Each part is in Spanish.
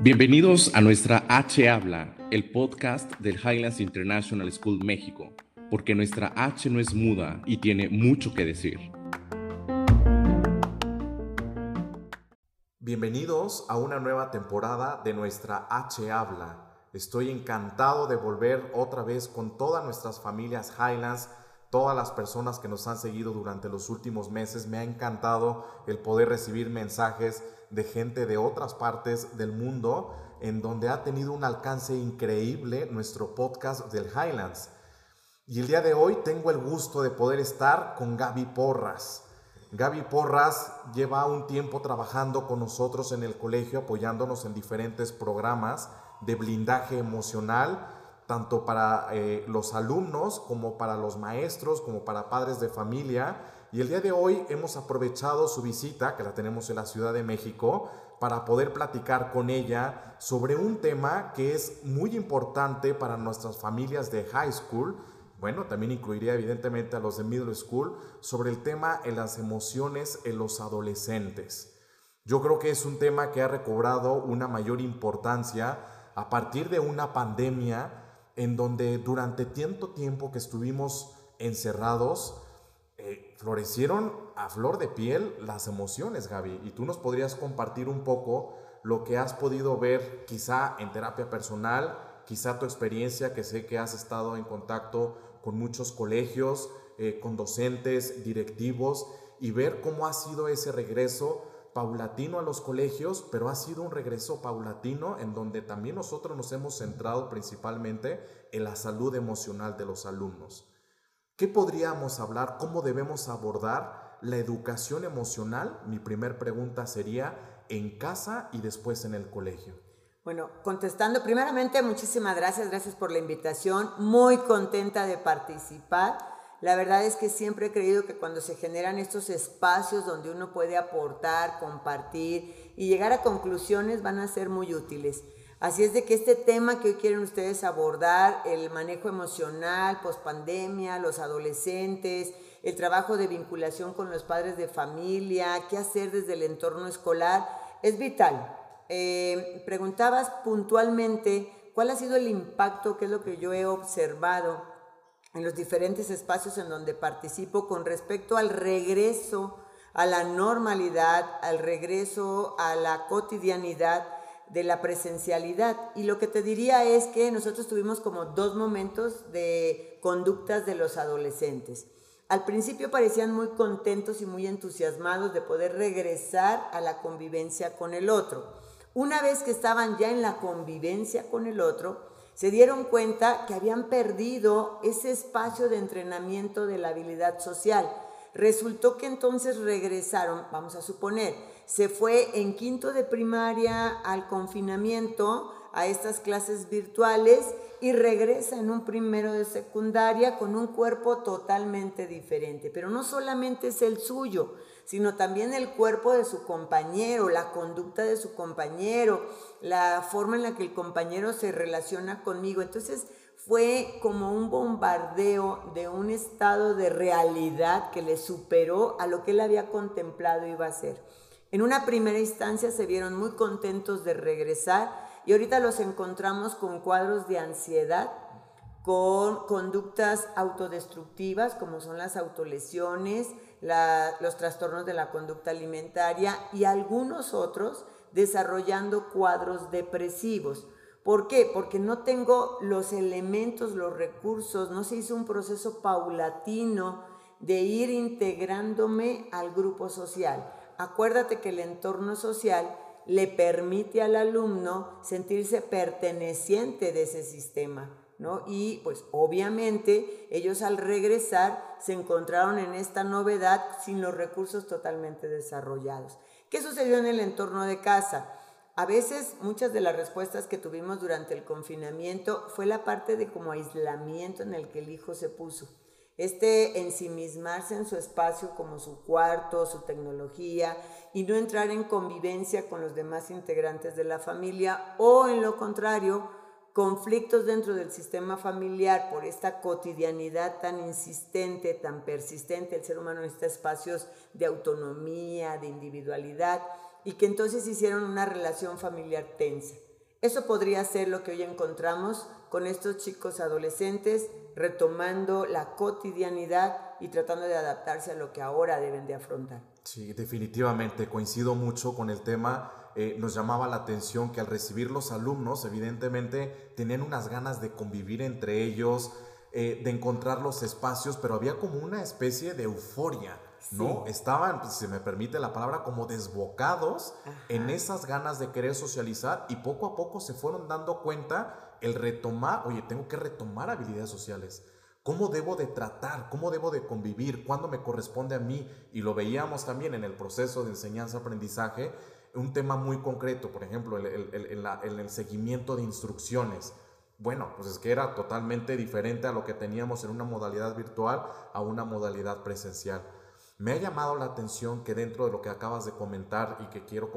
Bienvenidos a nuestra H Habla, el podcast del Highlands International School México, porque nuestra H no es muda y tiene mucho que decir. Bienvenidos a una nueva temporada de nuestra H Habla. Estoy encantado de volver otra vez con todas nuestras familias Highlands, todas las personas que nos han seguido durante los últimos meses. Me ha encantado el poder recibir mensajes de gente de otras partes del mundo en donde ha tenido un alcance increíble nuestro podcast del Highlands. Y el día de hoy tengo el gusto de poder estar con Gaby Porras. Gaby Porras lleva un tiempo trabajando con nosotros en el colegio, apoyándonos en diferentes programas de blindaje emocional, tanto para eh, los alumnos como para los maestros, como para padres de familia. Y el día de hoy hemos aprovechado su visita, que la tenemos en la Ciudad de México, para poder platicar con ella sobre un tema que es muy importante para nuestras familias de high school. Bueno, también incluiría evidentemente a los de middle school, sobre el tema en las emociones en los adolescentes. Yo creo que es un tema que ha recobrado una mayor importancia a partir de una pandemia en donde durante tanto tiempo que estuvimos encerrados, eh, florecieron a flor de piel las emociones, Gaby. Y tú nos podrías compartir un poco lo que has podido ver quizá en terapia personal, quizá tu experiencia, que sé que has estado en contacto con muchos colegios, eh, con docentes, directivos, y ver cómo ha sido ese regreso paulatino a los colegios, pero ha sido un regreso paulatino en donde también nosotros nos hemos centrado principalmente en la salud emocional de los alumnos. ¿Qué podríamos hablar? ¿Cómo debemos abordar la educación emocional? Mi primer pregunta sería en casa y después en el colegio. Bueno, contestando primeramente, muchísimas gracias, gracias por la invitación, muy contenta de participar. La verdad es que siempre he creído que cuando se generan estos espacios donde uno puede aportar, compartir y llegar a conclusiones van a ser muy útiles. Así es de que este tema que hoy quieren ustedes abordar, el manejo emocional, pospandemia, los adolescentes, el trabajo de vinculación con los padres de familia, qué hacer desde el entorno escolar, es vital. Eh, preguntabas puntualmente cuál ha sido el impacto, qué es lo que yo he observado en los diferentes espacios en donde participo con respecto al regreso a la normalidad, al regreso a la cotidianidad de la presencialidad. Y lo que te diría es que nosotros tuvimos como dos momentos de conductas de los adolescentes. Al principio parecían muy contentos y muy entusiasmados de poder regresar a la convivencia con el otro. Una vez que estaban ya en la convivencia con el otro, se dieron cuenta que habían perdido ese espacio de entrenamiento de la habilidad social. Resultó que entonces regresaron, vamos a suponer, se fue en quinto de primaria al confinamiento, a estas clases virtuales y regresa en un primero de secundaria con un cuerpo totalmente diferente. Pero no solamente es el suyo, sino también el cuerpo de su compañero, la conducta de su compañero, la forma en la que el compañero se relaciona conmigo. Entonces fue como un bombardeo de un estado de realidad que le superó a lo que él había contemplado iba a ser. En una primera instancia se vieron muy contentos de regresar y ahorita los encontramos con cuadros de ansiedad, con conductas autodestructivas como son las autolesiones, los trastornos de la conducta alimentaria y algunos otros desarrollando cuadros depresivos. ¿Por qué? Porque no tengo los elementos, los recursos, no se hizo un proceso paulatino de ir integrándome al grupo social acuérdate que el entorno social le permite al alumno sentirse perteneciente de ese sistema, ¿no? Y pues obviamente ellos al regresar se encontraron en esta novedad sin los recursos totalmente desarrollados. ¿Qué sucedió en el entorno de casa? A veces muchas de las respuestas que tuvimos durante el confinamiento fue la parte de como aislamiento en el que el hijo se puso este ensimismarse en su espacio como su cuarto, su tecnología y no entrar en convivencia con los demás integrantes de la familia o en lo contrario, conflictos dentro del sistema familiar por esta cotidianidad tan insistente, tan persistente. El ser humano necesita espacios de autonomía, de individualidad, y que entonces hicieron una relación familiar tensa. Eso podría ser lo que hoy encontramos con estos chicos adolescentes retomando la cotidianidad y tratando de adaptarse a lo que ahora deben de afrontar. Sí, definitivamente, coincido mucho con el tema. Eh, nos llamaba la atención que al recibir los alumnos, evidentemente, tenían unas ganas de convivir entre ellos, eh, de encontrar los espacios, pero había como una especie de euforia. ¿no? Estaban, si se me permite la palabra, como desbocados en esas ganas de querer socializar y poco a poco se fueron dando cuenta el retomar, oye, tengo que retomar habilidades sociales. ¿Cómo debo de tratar? ¿Cómo debo de convivir? ¿Cuándo me corresponde a mí? Y lo veíamos también en el proceso de enseñanza-aprendizaje, un tema muy concreto, por ejemplo, el, el, seguimiento de instrucciones. Bueno, pues es que era totalmente diferente a lo que teníamos en una modalidad virtual a una modalidad presencial. Me ha llamado la atención que dentro de lo que acabas de comentar y que quiero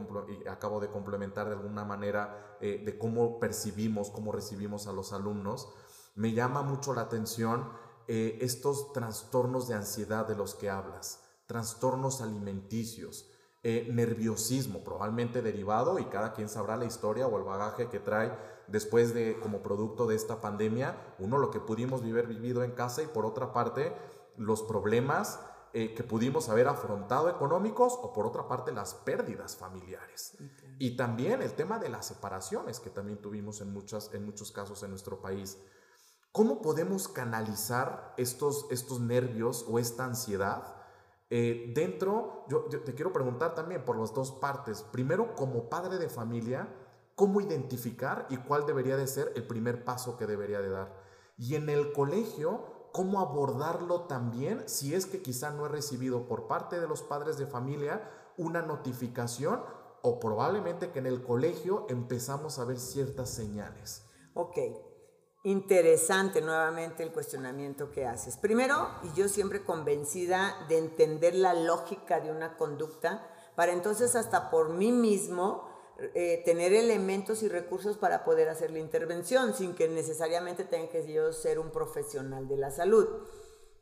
acabo de complementar de alguna manera eh, de cómo percibimos, cómo recibimos a los alumnos, me llama mucho la atención eh, estos trastornos de ansiedad de los que hablas, trastornos alimenticios, eh, nerviosismo, probablemente derivado, y cada quien sabrá la historia o el bagaje que trae después de, como producto de esta pandemia, uno lo que pudimos vivir vivido en casa y por otra parte, los problemas eh, que pudimos haber afrontado económicos o por otra parte las pérdidas familiares. Y también el tema de las separaciones que también tuvimos en, muchas, en muchos casos en nuestro país. ¿Cómo podemos canalizar estos, estos nervios o esta ansiedad? Eh, dentro, yo, te quiero preguntar también por las dos partes. Primero, como padre de familia, ¿cómo identificar y cuál debería de ser el primer paso que debería de dar? Y en el colegio, ¿cómo abordarlo también si es que quizá no he recibido por parte de los padres de familia una notificación o probablemente que en el colegio empezamos a ver ciertas señales? Ok, interesante nuevamente el cuestionamiento que haces. Primero, y yo siempre convencida de entender la lógica de una conducta, para entonces hasta por mí mismo eh, tener elementos y recursos para poder hacer la intervención, sin que necesariamente tenga que ser un profesional de la salud.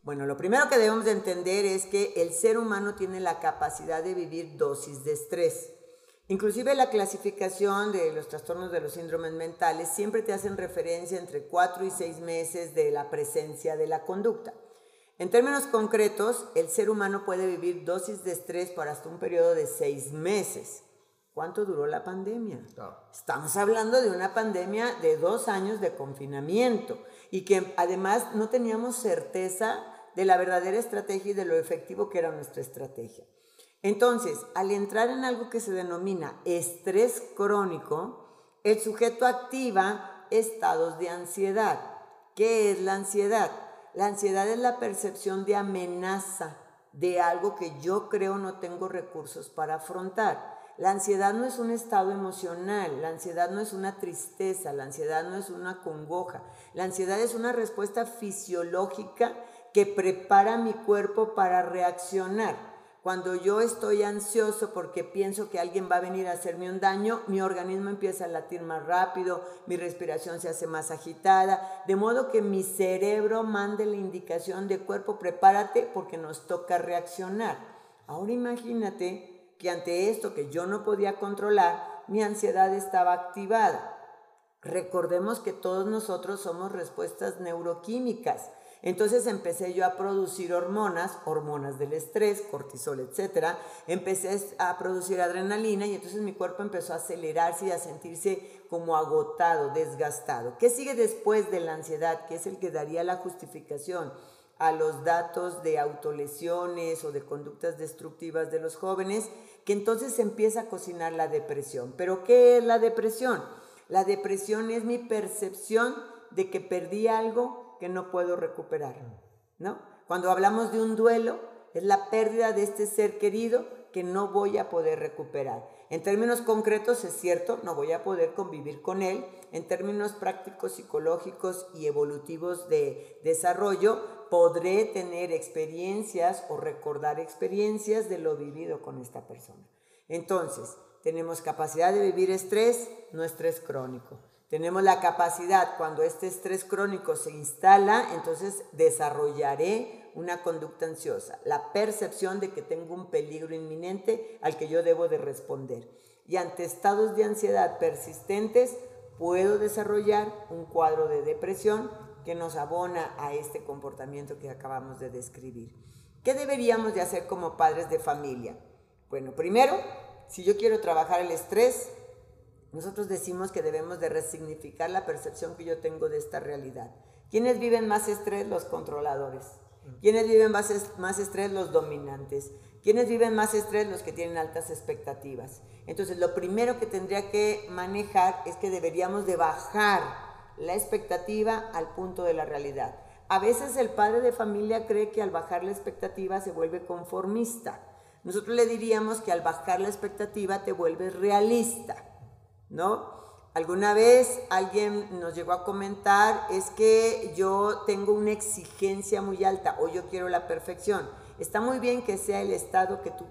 Bueno, lo primero que debemos de entender es que el ser humano tiene la capacidad de vivir dosis de estrés. Inclusive la clasificación de los trastornos de los síndromes mentales siempre te hacen referencia entre cuatro y seis meses de la presencia de la conducta. En términos concretos, el ser humano puede vivir dosis de estrés por hasta un periodo de seis meses. ¿Cuánto duró la pandemia? Estamos hablando de una pandemia de dos años de confinamiento y que además no teníamos certeza de la verdadera estrategia y de lo efectivo que era nuestra estrategia. Entonces, al entrar en algo que se denomina estrés crónico, el sujeto activa estados de ansiedad. ¿Qué es la ansiedad? La ansiedad es la percepción de amenaza de algo que yo creo no tengo recursos para afrontar. La ansiedad no es un estado emocional, la ansiedad no es una tristeza, la ansiedad no es una congoja, la ansiedad es una respuesta fisiológica que prepara mi cuerpo para reaccionar. Cuando yo estoy ansioso porque pienso que alguien va a venir a hacerme un daño, mi organismo empieza a latir más rápido, mi respiración se hace más agitada, de modo que mi cerebro mande la indicación de cuerpo, prepárate porque nos toca reaccionar. Ahora imagínate que ante esto que yo no podía controlar, mi ansiedad estaba activada. Recordemos que todos nosotros somos respuestas neuroquímicas. Entonces empecé yo a producir hormonas, hormonas del estrés, cortisol, etc. Empecé a producir adrenalina y entonces mi cuerpo empezó a acelerarse y a sentirse como agotado, desgastado. ¿Qué sigue después de la ansiedad? Que es el que daría la justificación a los datos de autolesiones o de conductas destructivas de los jóvenes, que entonces se empieza a cocinar la depresión. ¿Pero qué es la depresión? La depresión es mi percepción de que perdí algo que no puedo recuperar, ¿no? Cuando hablamos de un duelo, es la pérdida de este ser querido que no voy a poder recuperar. En términos concretos es cierto, no voy a poder convivir con él. En términos prácticos, psicológicos y evolutivos de desarrollo, podré tener experiencias o recordar experiencias de lo vivido con esta persona. Entonces, tenemos capacidad de vivir estrés, no estrés crónico. Tenemos la capacidad, cuando este estrés crónico se instala, entonces desarrollaré una conducta ansiosa, la percepción de que tengo un peligro inminente al que yo debo de responder. Y ante estados de ansiedad persistentes, puedo desarrollar un cuadro de depresión que nos abona a este comportamiento que acabamos de describir. ¿Qué deberíamos de hacer como padres de familia? Bueno, primero, si yo quiero trabajar el estrés, nosotros decimos que debemos de resignificar la percepción que yo tengo de esta realidad. ¿Quiénes viven más estrés? Los controladores. ¿Quiénes viven más, más estrés? Los dominantes. ¿Quiénes viven más estrés? Los que tienen altas expectativas. Entonces, lo primero que tendría que manejar es que deberíamos de bajar la expectativa al punto de la realidad. A veces el padre de familia cree que al bajar la expectativa se vuelve conformista. Nosotros le diríamos que al bajar la expectativa te vuelves realista, ¿no? Alguna vez alguien nos llegó a comentar, es que yo tengo una exigencia muy alta o yo quiero la perfección. Está muy bien que sea el estado que tú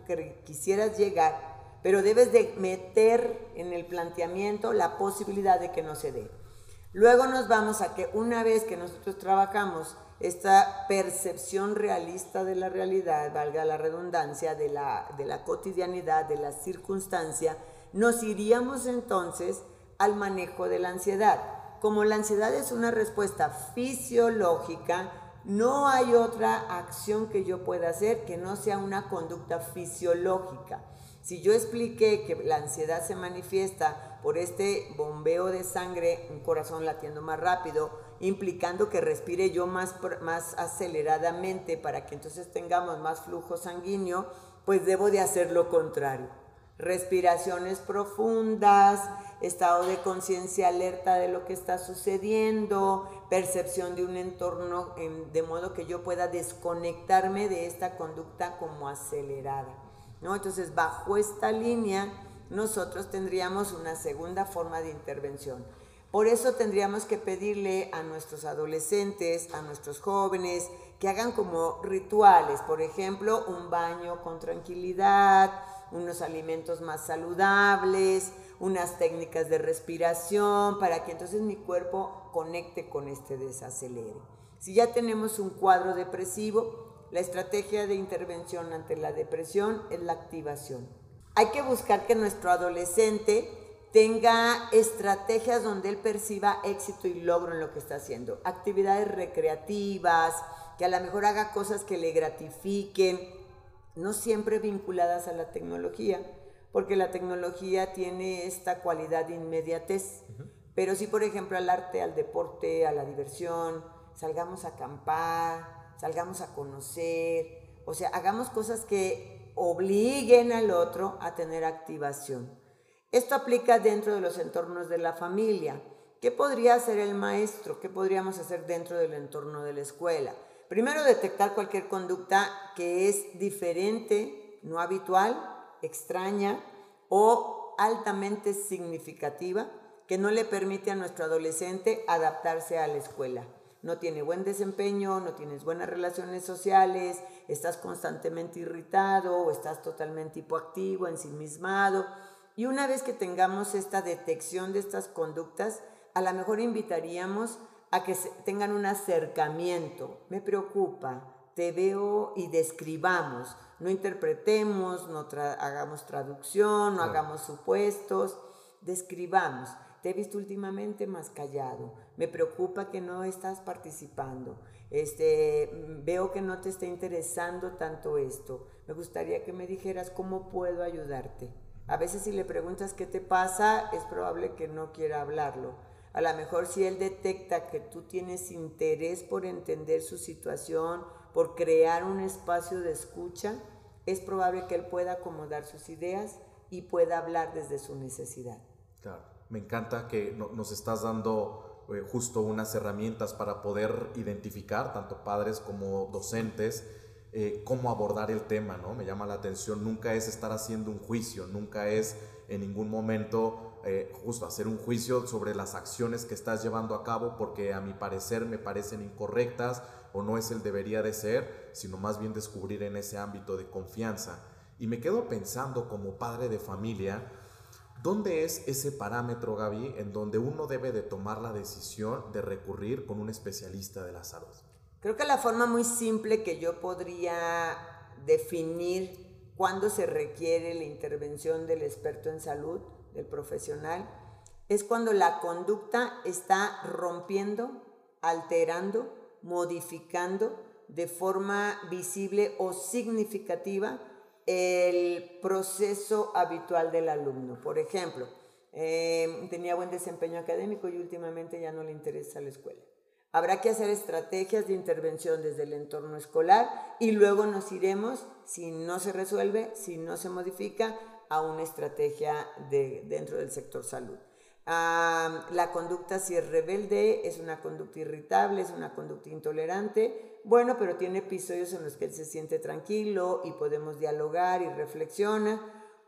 quisieras llegar, pero debes de meter en el planteamiento la posibilidad de que no se dé. Luego nos vamos a que una vez que nosotros trabajamos esta percepción realista de la realidad, valga la redundancia, de la, de la cotidianidad, de la circunstancia, nos iríamos entonces al manejo de la ansiedad. Como la ansiedad es una respuesta fisiológica, no hay otra acción que yo pueda hacer que no sea una conducta fisiológica. Si yo expliqué que la ansiedad se manifiesta por este bombeo de sangre, un corazón latiendo más rápido, implicando que respire yo más, más aceleradamente para que entonces tengamos más flujo sanguíneo, pues debo de hacer lo contrario. Respiraciones profundas, estado de conciencia alerta de lo que está sucediendo, percepción de un entorno de modo que yo pueda desconectarme de esta conducta como acelerada. Entonces, bajo esta línea, nosotros tendríamos una segunda forma de intervención. Por eso tendríamos que pedirle a nuestros adolescentes, a nuestros jóvenes, que hagan como rituales, por ejemplo, un baño con tranquilidad, unos alimentos más saludables, unas técnicas de respiración, para que entonces mi cuerpo conecte con este desacelere. Si ya tenemos un cuadro depresivo, la estrategia de intervención ante la depresión es la activación. Hay que buscar que nuestro adolescente tenga estrategias donde él perciba éxito y logro en lo que está haciendo. Actividades recreativas, que a lo mejor haga cosas que le gratifiquen, no siempre vinculadas a la tecnología, porque la tecnología tiene esta cualidad de inmediatez. Pero sí, por ejemplo, al arte, al deporte, a la diversión, salgamos a acampar, salgamos a conocer, o sea, hagamos cosas que obliguen al otro a tener activación. Esto aplica dentro de los entornos de la familia. ¿Qué podría hacer el maestro? ¿Qué podríamos hacer dentro del entorno de la escuela? Primero, detectar cualquier conducta que es diferente, no habitual, extraña o altamente significativa que no le permite a nuestro adolescente adaptarse a la escuela no tiene buen desempeño, no tienes buenas relaciones sociales, estás constantemente irritado o estás totalmente hipoactivo, ensimismado. Y una vez que tengamos esta detección de estas conductas, a lo mejor invitaríamos a que tengan un acercamiento. Me preocupa, te veo y describamos. No interpretemos, no hagamos traducción, no hagamos supuestos, describamos. Te he visto últimamente más callado. Me preocupa que no estás participando. Este, veo que no te está interesando tanto esto. Me gustaría que me dijeras cómo puedo ayudarte. A veces si le preguntas qué te pasa, es probable que no quiera hablarlo. A lo mejor si él detecta que tú tienes interés por entender su situación, por crear un espacio de escucha, es probable que él pueda acomodar sus ideas y pueda hablar desde su necesidad. Claro. Me encanta que nos estás dando eh, justo unas herramientas para poder identificar, tanto padres como docentes, eh, cómo abordar el tema, ¿no? Me llama la atención, nunca es estar haciendo un juicio, nunca es en ningún momento eh, justo hacer un juicio sobre las acciones que estás llevando a cabo porque a mi parecer me parecen incorrectas o no es el debería de ser, sino más bien descubrir en ese ámbito de confianza. Y me quedo pensando como padre de familia, ¿Dónde es ese parámetro, Gaby, en donde uno debe de tomar la decisión de recurrir con un especialista de la salud? Creo que la forma muy simple que yo podría definir cuándo se requiere la intervención del experto en salud, del profesional, es cuando la conducta está rompiendo, alterando, modificando de forma visible o significativa el proceso habitual del alumno. Por ejemplo, eh, tenía buen desempeño académico y últimamente ya no le interesa la escuela. Habrá que hacer estrategias de intervención desde el entorno escolar y luego nos iremos, si no se resuelve, si no se modifica, a una estrategia de, dentro del sector salud. La conducta si es rebelde, es una conducta irritable, es una conducta intolerante, bueno, pero tiene episodios en los que él se siente tranquilo y podemos dialogar y reflexiona,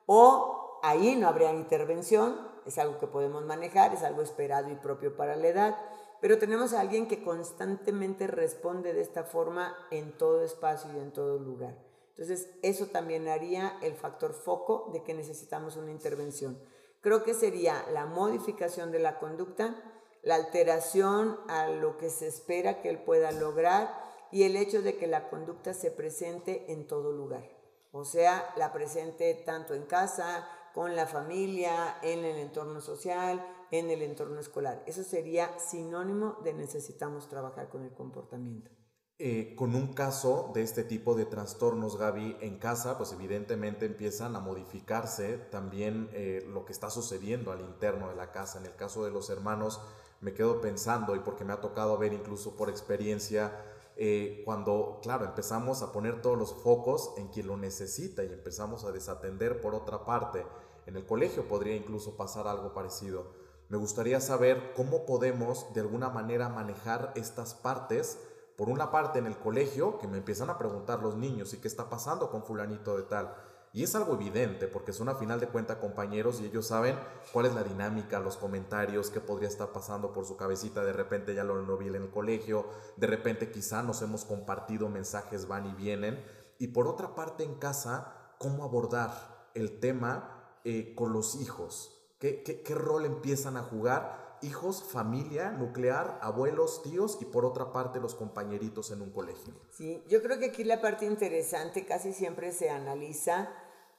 o ahí no habría intervención, es algo que podemos manejar, es algo esperado y propio para la edad, pero tenemos a alguien que constantemente responde de esta forma en todo espacio y en todo lugar. Entonces, eso también haría el factor foco de que necesitamos una intervención. Creo que sería la modificación de la conducta, la alteración a lo que se espera que él pueda lograr y el hecho de que la conducta se presente en todo lugar. O sea, la presente tanto en casa, con la familia, en el entorno social, en el entorno escolar. Eso sería sinónimo de necesitamos trabajar con el comportamiento. Eh, con un caso de este tipo de trastornos, Gaby, en casa, pues evidentemente empiezan a modificarse también eh, lo que está sucediendo al interno de la casa. En el caso de los hermanos, me quedo pensando, y porque me ha tocado ver incluso por experiencia, eh, cuando, claro, empezamos a poner todos los focos en quien lo necesita y empezamos a desatender por otra parte. En el colegio podría incluso pasar algo parecido. Me gustaría saber cómo podemos de alguna manera manejar estas partes por una parte en el colegio, que me empiezan a preguntar los niños, ¿y qué está pasando con fulanito de tal? Y es algo evidente, porque son a final de cuenta compañeros y ellos saben cuál es la dinámica, los comentarios, qué podría estar pasando por su cabecita. De repente ya lo vi en el colegio, de repente quizá nos hemos compartido mensajes, van y vienen. Y por otra parte en casa, cómo abordar el tema eh, con los hijos. ¿Qué, qué, qué rol empiezan a jugar? hijos, familia nuclear, abuelos, tíos y por otra parte los compañeritos en un colegio. Sí, yo creo que aquí la parte interesante casi siempre se analiza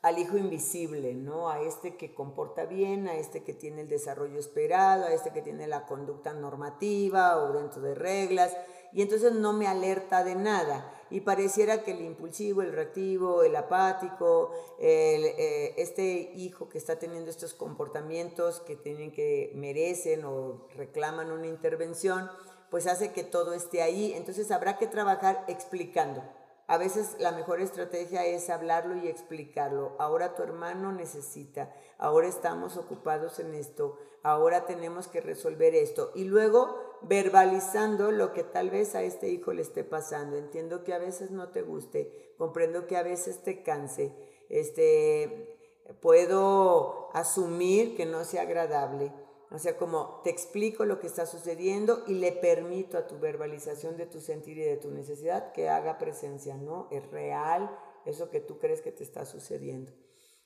al hijo invisible, ¿no? A este que comporta bien, a este que tiene el desarrollo esperado, a este que tiene la conducta normativa o dentro de reglas, y entonces no me alerta de nada. Y pareciera que el impulsivo, el reactivo, el apático, eh, este hijo que está teniendo estos comportamientos que tienen que merecen o reclaman una intervención, pues hace que todo esté ahí. Entonces habrá que trabajar explicando. A veces la mejor estrategia es hablarlo y explicarlo. Ahora tu hermano necesita, ahora estamos ocupados en esto, ahora tenemos que resolver esto. Y luego verbalizando lo que tal vez a este hijo le esté pasando. Entiendo que a veces no te guste, comprendo que a veces te canse. Este, puedo asumir que no sea agradable o sea, como te explico lo que está sucediendo y le permito a tu verbalización de tu sentir y de tu necesidad que haga presencia, ¿no? Es real eso que tú crees que te está sucediendo.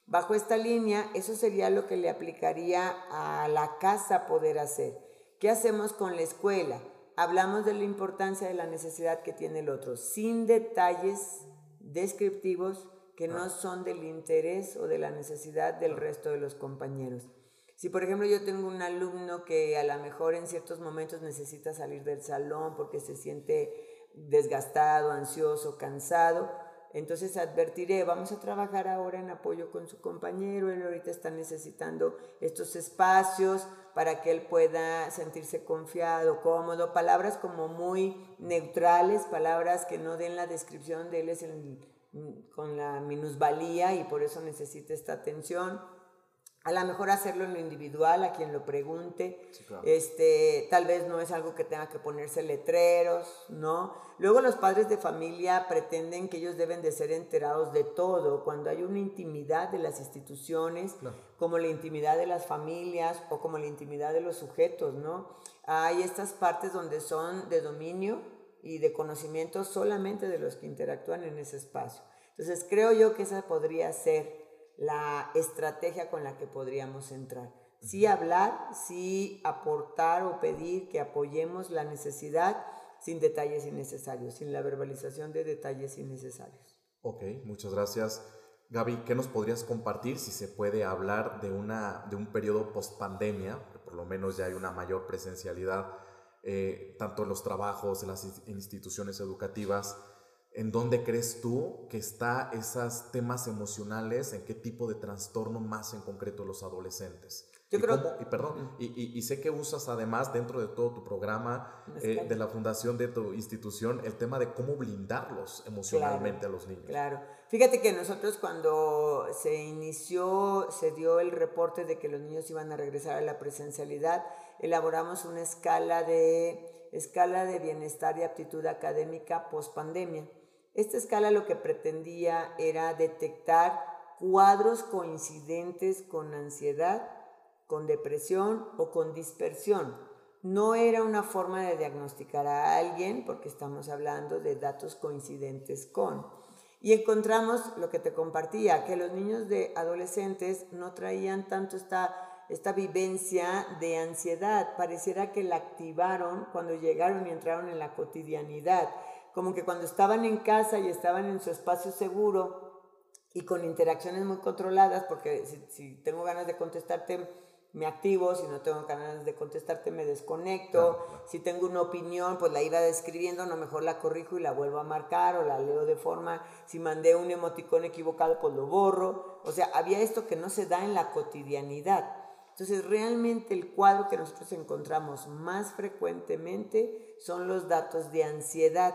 Bajo esta línea, eso sería lo que le aplicaría a la casa poder hacer. ¿Qué hacemos con la escuela? Hablamos de la importancia de la necesidad que tiene el otro, sin detalles descriptivos que no son del interés o de la necesidad del resto de los compañeros. Si por ejemplo yo tengo un alumno que a lo mejor en ciertos momentos necesita salir del salón porque se siente desgastado, ansioso, cansado, entonces advertiré, vamos a trabajar ahora en apoyo con su compañero, él ahorita está necesitando estos espacios para que él pueda sentirse confiado, cómodo, palabras como muy neutrales, palabras que no den la descripción de él es con la minusvalía y por eso necesita esta atención a lo mejor hacerlo en lo individual, a quien lo pregunte. este, tal vez no es algo que tenga que ponerse letreros, ¿no? Luego los padres de familia pretenden que ellos deben de ser enterados de todo, cuando hay una intimidad de las instituciones, como la intimidad de las familias o como la intimidad de los sujetos, ¿no? Hay estas partes donde son de dominio y de conocimiento solamente de los que interactúan en ese espacio. Entonces creo yo que esa podría ser la estrategia con la que podríamos entrar. Sí hablar, sí aportar o pedir que apoyemos la necesidad sin detalles innecesarios, sin la verbalización de detalles innecesarios. Ok, muchas gracias. Gaby, ¿qué nos podrías compartir si se puede hablar de, una, de un periodo post pandemia? Por lo menos ya hay una mayor presencialidad, eh, tanto en los trabajos, en las instituciones educativas. ¿En dónde crees tú que están esos temas emocionales? ¿En qué tipo de trastorno más en concreto los adolescentes? Yo y creo... y perdón, y, y, sé que usas además dentro de todo tu programa eh, de la fundación de tu institución el tema de cómo blindarlos emocionalmente a los niños. Claro. Fíjate que nosotros cuando se inició, se dio el reporte de que los niños iban a regresar a la presencialidad, elaboramos una escala de, escala de bienestar y aptitud académica post pandemia. Esta escala lo que pretendía era detectar cuadros coincidentes con ansiedad, con depresión o con dispersión. No era una forma de diagnosticar a alguien porque estamos hablando de datos coincidentes con. Y encontramos lo que te compartía, que los niños de adolescentes no traían tanto esta, esta vivencia de ansiedad. Pareciera que la activaron cuando llegaron y entraron en la cotidianidad. Como que cuando estaban en casa y estaban en su espacio seguro y con interacciones muy controladas, porque si, si tengo ganas de contestarte me activo, si no tengo ganas de contestarte me desconecto, si tengo una opinión pues la iba describiendo, no mejor la corrijo y la vuelvo a marcar o la leo de forma, si mandé un emoticón equivocado pues lo borro, o sea, había esto que no se da en la cotidianidad. Entonces realmente el cuadro que nosotros encontramos más frecuentemente son los datos de ansiedad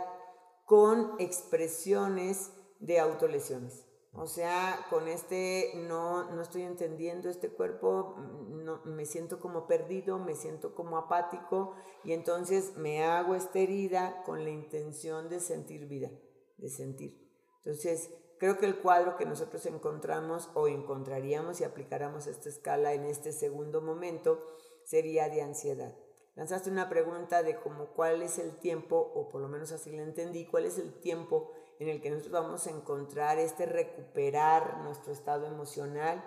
con expresiones de autolesiones. O sea, con este no, no estoy entendiendo este cuerpo, mm, no, me siento como perdido, me siento como apático y entonces me hago esta herida con la intención de sentir vida, de sentir. Entonces, creo que el cuadro que nosotros encontramos o encontraríamos si aplicáramos esta escala en este segundo momento sería de ansiedad. Lanzaste una pregunta de cómo cuál es el tiempo, o por lo menos así la entendí, cuál es el tiempo en el que nosotros vamos a encontrar este recuperar nuestro estado emocional,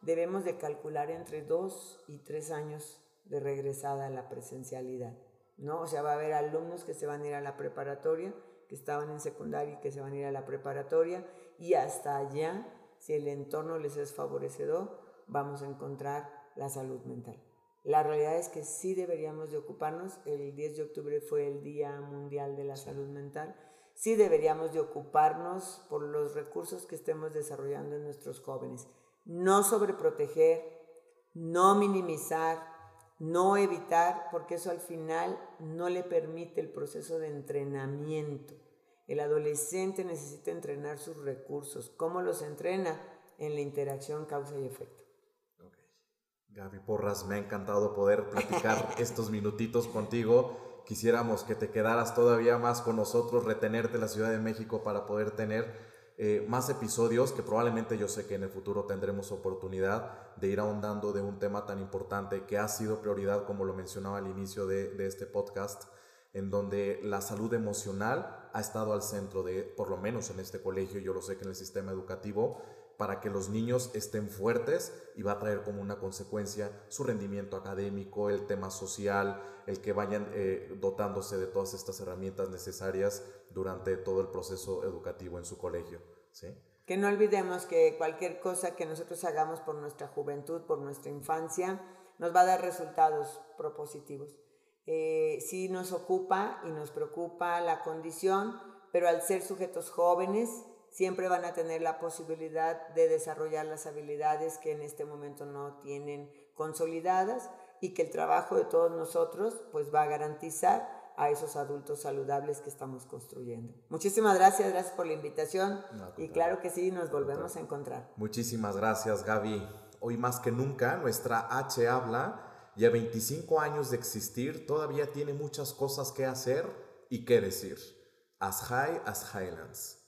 debemos de calcular entre dos y tres años de regresada a la presencialidad, ¿no? O sea, va a haber alumnos que se van a ir a la preparatoria, que estaban en secundaria y que se van a ir a la preparatoria, y hasta allá, si el entorno les es favorecedor, vamos a encontrar la salud mental. La realidad es que sí deberíamos de ocuparnos, el 10 de octubre fue el Día Mundial de la Salud Mental, sí deberíamos de ocuparnos por los recursos que estemos desarrollando en nuestros jóvenes. No sobreproteger, no minimizar, no evitar, porque eso al final no le permite el proceso de entrenamiento. El adolescente necesita entrenar sus recursos. ¿Cómo los entrena? En la interacción causa y efecto. Gaby Porras, me ha encantado poder platicar estos minutitos contigo quisiéramos que te quedaras todavía más con nosotros, retenerte en la Ciudad de México para poder tener eh, más episodios que probablemente yo sé que en el futuro tendremos oportunidad de ir ahondando de un tema tan importante que ha sido prioridad, como lo mencionaba al inicio de, de este podcast, en donde la salud emocional ha estado al centro de, por lo menos en este colegio, yo lo sé que en el sistema educativo, para que los niños estén fuertes y va a traer como una consecuencia su rendimiento académico, el tema social, el que vayan eh, dotándose de todas estas herramientas necesarias durante todo el proceso educativo en su colegio. ¿sí? Que no olvidemos que cualquier cosa que nosotros hagamos por nuestra juventud, por nuestra infancia, nos va a dar resultados propositivos. Eh, sí nos ocupa y nos preocupa la condición, pero al ser sujetos jóvenes, siempre van a tener la posibilidad de desarrollar las habilidades que en este momento no tienen consolidadas y que el trabajo de todos nosotros pues va a garantizar a esos adultos saludables que estamos construyendo. Muchísimas gracias, gracias por la invitación y claro que sí, nos volvemos a encontrar. Muchísimas gracias Gaby. Hoy más que nunca nuestra H habla, ya 25 años de existir, todavía tiene muchas cosas que hacer y que decir. As high as Highlands.